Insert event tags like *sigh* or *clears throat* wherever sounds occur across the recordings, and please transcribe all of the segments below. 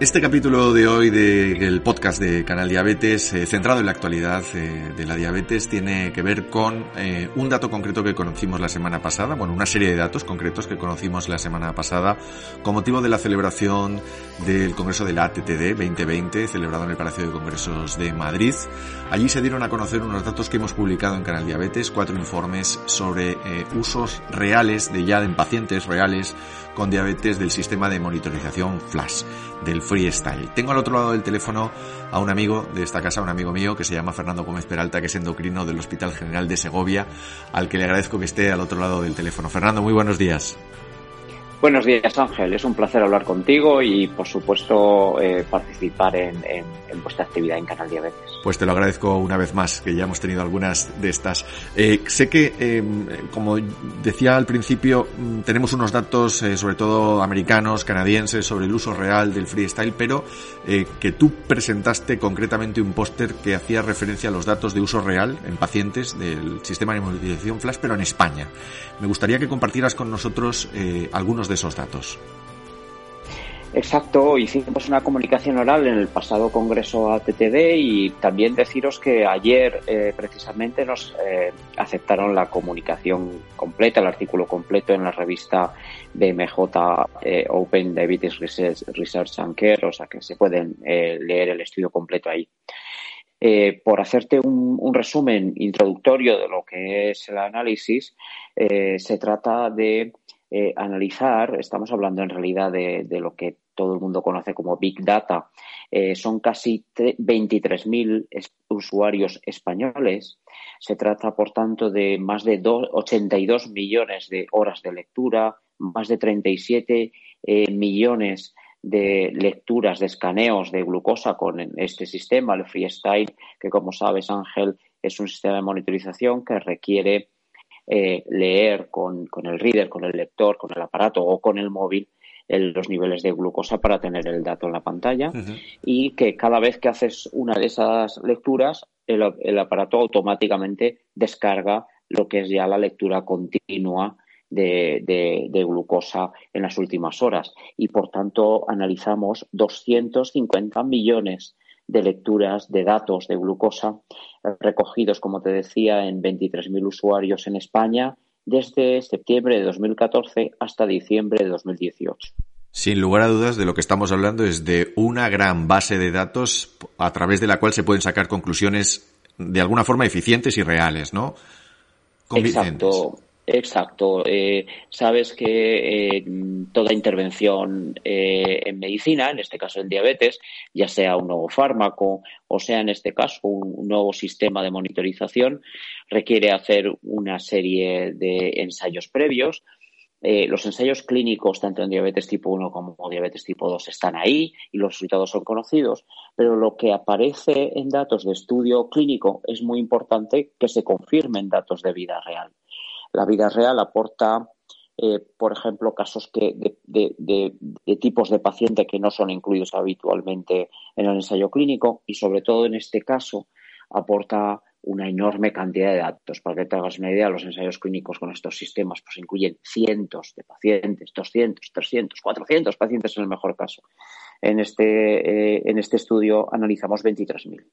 Este capítulo de hoy del podcast de Canal Diabetes, eh, centrado en la actualidad eh, de la diabetes, tiene que ver con eh, un dato concreto que conocimos la semana pasada, bueno, una serie de datos concretos que conocimos la semana pasada con motivo de la celebración del Congreso de la ATTD 2020, celebrado en el Palacio de Congresos de Madrid. Allí se dieron a conocer unos datos que hemos publicado en Canal Diabetes, cuatro informes sobre usos reales de ya en pacientes reales con diabetes del sistema de monitorización Flash, del Freestyle. Tengo al otro lado del teléfono a un amigo de esta casa, un amigo mío que se llama Fernando Gómez Peralta, que es endocrino del Hospital General de Segovia, al que le agradezco que esté al otro lado del teléfono. Fernando, muy buenos días. Buenos días, Ángel. Es un placer hablar contigo y, por supuesto, eh, participar en, vuestra actividad en Canal Diabetes. Pues te lo agradezco una vez más, que ya hemos tenido algunas de estas. Eh, sé que, em, como decía al principio, mm, tenemos unos datos, eh, sobre todo americanos, canadienses, sobre el uso real del freestyle, pero que tú presentaste concretamente un póster que hacía referencia a los datos de uso real en pacientes del sistema de monitorización Flash, pero en España. Me gustaría que compartieras con nosotros algunos de esos datos. Exacto, hicimos una comunicación oral en el pasado Congreso ATTD y también deciros que ayer eh, precisamente nos eh, aceptaron la comunicación completa, el artículo completo en la revista BMJ eh, Open Diabetes Research, and Care, o sea que se pueden leer el estudio completo ahí. por hacerte un, resumen introductorio de lo que es el análisis, se trata de eh, analizar, estamos hablando en realidad de, lo que todo el mundo conoce como Big Data, eh, son casi 23.000 usuarios españoles. Se trata, por tanto, de más de 82 millones de horas de lectura, más de 37 eh, millones de lecturas de escaneos de glucosa con este sistema, el Freestyle, que como sabes, Ángel, es un sistema de monitorización que requiere eh, leer con, el reader, con el lector, con el aparato o con el móvil los niveles de glucosa para tener el dato en la pantalla y que cada vez que haces una de esas lecturas el, aparato automáticamente descarga lo que es ya la lectura continua de, de, glucosa en las últimas horas. Y por tanto analizamos 250 millones de lecturas de datos de glucosa recogidos, como te decía, en 23.000 usuarios en España desde septiembre de 2014 hasta diciembre de 2018. Sin lugar a dudas, de lo que estamos hablando es de una gran base de datos a través de la cual se pueden sacar conclusiones de alguna forma eficientes y reales, ¿no? Exacto. Exacto. Eh, sabes que eh, toda intervención eh, en medicina, en este caso en diabetes, ya sea un nuevo fármaco o sea en este caso un nuevo sistema de monitorización, requiere hacer una serie de ensayos previos. los ensayos clínicos, tanto en diabetes tipo 1 como diabetes tipo 2, están ahí y los resultados son conocidos, pero lo que aparece en datos de estudio clínico es muy importante que se confirmen datos de vida real. La vida real aporta, eh, por ejemplo, casos que de, tipos de paciente que no son incluidos habitualmente en el ensayo clínico y, sobre todo, en este caso, aporta una enorme cantidad de datos. Para que te hagas una idea, los ensayos clínicos con estos sistemas pues, incluyen cientos de pacientes, 200, 300, 400 pacientes en el mejor caso. En este, eh, en este estudio analizamos 23.000.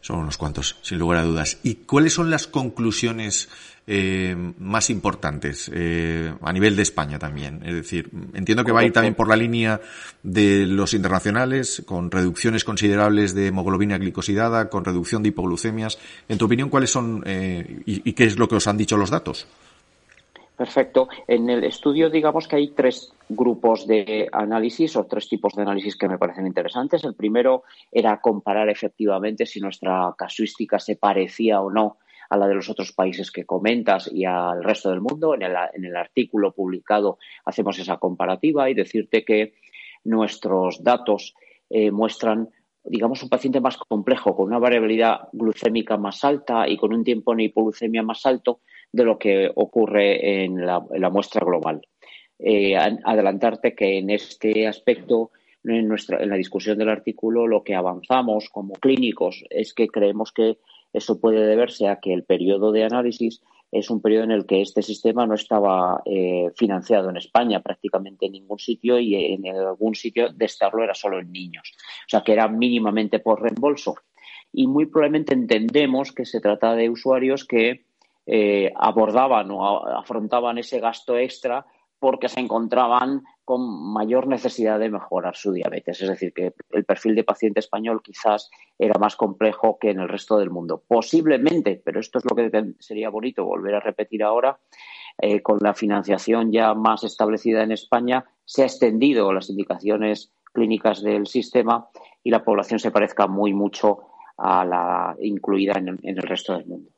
Son unos cuantos, sin lugar a dudas. ¿Y cuáles son las conclusiones eh, más importantes eh, a nivel de España también? Es decir, entiendo que va a ir también por la línea de los internacionales, con reducciones considerables de hemoglobina glicosidada, con reducción de hipoglucemias. En tu opinión, ¿cuáles son eh, y, qué es lo que os han dicho los datos? Perfecto. En el estudio, digamos que hay tres grupos de análisis o tres tipos de análisis que me parecen interesantes. El primero era comparar efectivamente si nuestra casuística se parecía o no a la de los otros países que comentas y al resto del mundo. En el, en el artículo publicado hacemos esa comparativa y decirte que nuestros datos eh, muestran digamos, un paciente más complejo, con una variabilidad glucémica más alta y con un tiempo en hipoglucemia más alto de lo que ocurre en la, muestra global. Eh, adelantarte que en este aspecto, en, nuestra, en la discusión del artículo, lo que avanzamos como clínicos es que creemos que eso puede deberse a que el periodo de análisis es un periodo en el que este sistema no estaba eh, financiado en España prácticamente en ningún sitio y en algún sitio de estarlo era solo en niños. O sea, que era mínimamente por reembolso. Y muy probablemente entendemos que se trata de usuarios que eh, abordaban o afrontaban ese gasto extra porque se encontraban con mayor necesidad de mejorar su diabetes. Es decir, que el perfil de paciente español quizás era más complejo que en el resto del mundo. Posiblemente, pero esto es lo que sería bonito volver a repetir ahora, eh, con la financiación ya más establecida en España, se ha extendido las indicaciones clínicas del sistema y la población se parezca muy mucho a la incluida en el resto del mundo.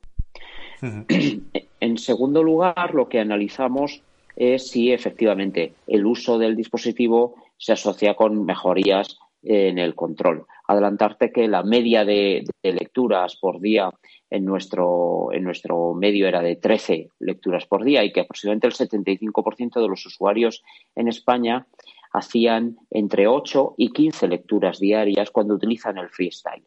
*clears throat* En segundo lugar, lo que analizamos es si efectivamente el uso del dispositivo se asocia con mejorías en el control. Adelantarte que la media de, lecturas por día en nuestro, en nuestro medio era de 13 lecturas por día y que aproximadamente el 75% de los usuarios en España hacían entre 8 y 15 lecturas diarias cuando utilizan el freestyle.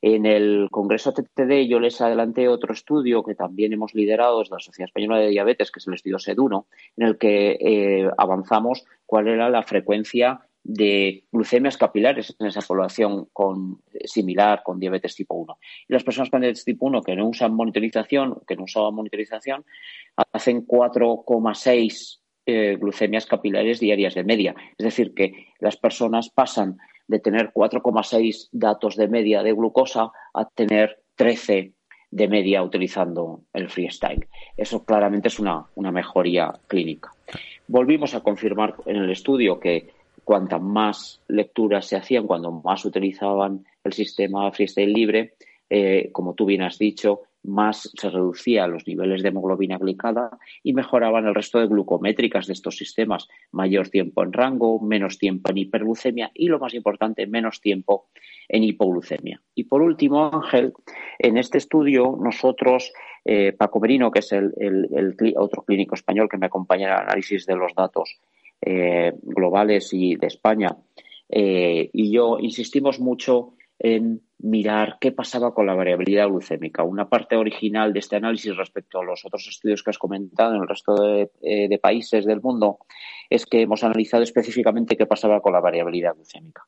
En el Congreso TTD yo les adelanté otro estudio que también hemos liderado desde la Sociedad Española de Diabetes, que es el estudio SEDUNO, en el que eh, avanzamos cuál era la frecuencia de glucemias capilares en esa población con, similar con diabetes tipo 1. Y las personas con diabetes tipo 1 que no usan monitorización, que no usaban monitorización, hacen 4,6 eh, glucemias capilares diarias de media. Es decir, que las personas pasan de tener 4,6 datos de media de glucosa a tener 13 de media utilizando el freestyle. Eso claramente es una, mejoría clínica. Volvimos a confirmar en el estudio que cuantas más lecturas se hacían, cuando más utilizaban el sistema freestyle libre, eh, como tú bien has dicho, más se reducían los niveles de hemoglobina glicada y mejoraban el resto de glucométricas de estos sistemas. Mayor tiempo en rango, menos tiempo en hiperglucemia y, lo más importante, menos tiempo en hipoglucemia. Y por último, Ángel, en este estudio nosotros, eh, Paco Merino, que es el, otro clínico español que me acompaña en el análisis de los datos eh, globales y de España, eh, y yo insistimos mucho en mirar qué pasaba con la variabilidad glucémica. Una parte original de este análisis respecto a los otros estudios que has comentado en el resto de, eh, países del mundo es que hemos analizado específicamente qué pasaba con la variabilidad glucémica.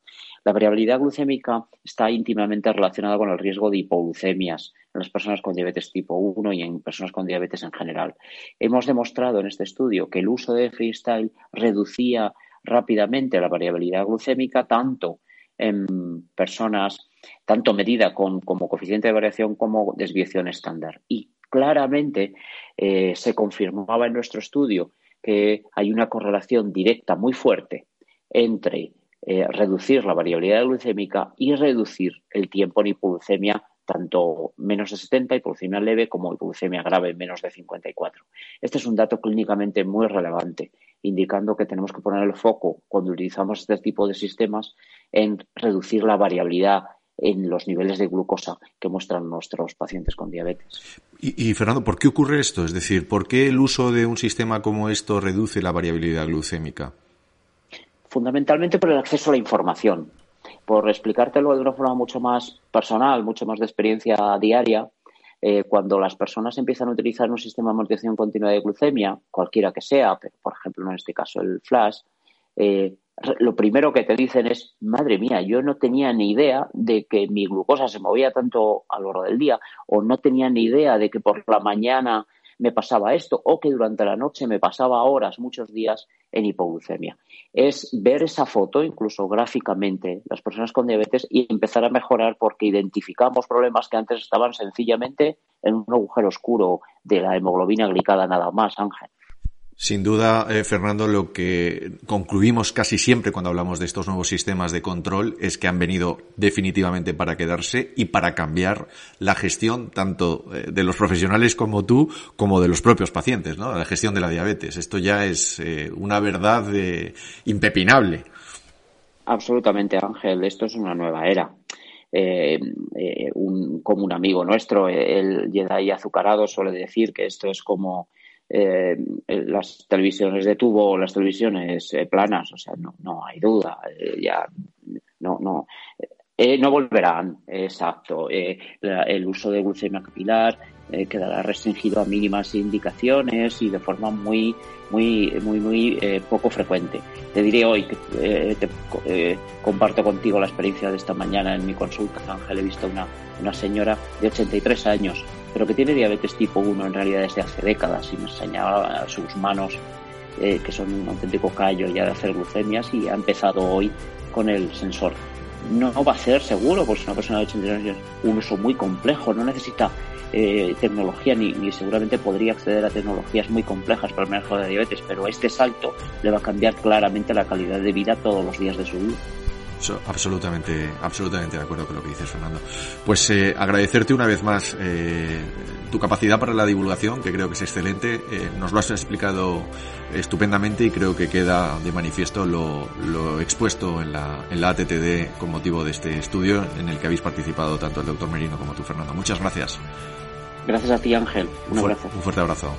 La variabilidad glucémica está íntimamente relacionada con el riesgo de hipoglucemias en las personas con diabetes tipo 1 y en personas con diabetes en general. Hemos demostrado en este estudio que el uso de freestyle reducía rápidamente la variabilidad glucémica tanto en personas tanto medida con, como coeficiente de variación como desviación estándar. Y claramente eh, se confirmaba en nuestro estudio que hay una correlación directa muy fuerte entre eh, reducir la variabilidad glucémica y reducir el tiempo en hipoglucemia tanto menos de 70, hipoglucemia leve, como hipoglucemia grave, menos de 54. Este es un dato clínicamente muy relevante, indicando que tenemos que poner el foco cuando utilizamos este tipo de sistemas en reducir la variabilidad en los niveles de glucosa que muestran nuestros pacientes con diabetes. Y, Fernando, ¿por qué ocurre esto? Es decir, ¿por qué el uso de un sistema como esto reduce la variabilidad glucémica? Fundamentalmente por el acceso a la información. Por explicártelo de una forma mucho más personal, mucho más de experiencia diaria, eh, cuando las personas empiezan a utilizar un sistema de amortización continua de glucemia, cualquiera que sea, pero por ejemplo en este caso el flash, eh, lo primero que te dicen es, madre mía, yo no tenía ni idea de que mi glucosa se movía tanto a lo largo del día, o no tenía ni idea de que por la mañana me pasaba esto, o que durante la noche me pasaba horas, muchos días en hipoglucemia. Es ver esa foto, incluso gráficamente, las personas con diabetes, y empezar a mejorar porque identificamos problemas que antes estaban sencillamente en un agujero oscuro de la hemoglobina glicada nada más, Ángel. Sin duda, eh, Fernando, lo que concluimos casi siempre cuando hablamos de estos nuevos sistemas de control es que han venido definitivamente para quedarse y para cambiar la gestión tanto eh, de los profesionales como tú, como de los propios pacientes, ¿no? La gestión de la diabetes. Esto ya es eh, una verdad impepinable. Absolutamente, Ángel. Esto es una nueva era. un, como un amigo nuestro, el Jedi azucarado, suele decir que esto es como eh, las televisiones de tubo las televisiones eh, planas, o sea, no, no hay duda, eh, ya no, no, no volverán, exacto. el uso de glucemia capilar quedará restringido a mínimas indicaciones y de forma muy, muy, muy, muy poco frecuente. Te diré hoy que te, comparto contigo la experiencia de esta mañana en mi consulta, Ángel, he visto una, una señora de 83 años pero que tiene diabetes tipo 1 en realidad desde hace décadas y me enseñaba sus manos eh, que son un auténtico callo ya de hacer glucemias y ha empezado hoy con el sensor. No, va a ser seguro, porque una persona de 89 años un uso muy complejo, no necesita eh, tecnología ni, ni, seguramente podría acceder a tecnologías muy complejas para el manejo de diabetes, pero este salto le va a cambiar claramente la calidad de vida todos los días de su vida absolutamente, absolutamente de acuerdo con lo que dices, Fernando. Pues eh, agradecerte una vez más eh, tu capacidad para la divulgación, que creo que es excelente. Eh, nos lo has explicado estupendamente y creo que queda de manifiesto lo, lo expuesto en la, en la ATTD con motivo de este estudio en el que habéis participado tanto el doctor Merino como tú, Fernando. Muchas gracias. Gracias a ti, Ángel. Un, un abrazo. Un fuerte abrazo.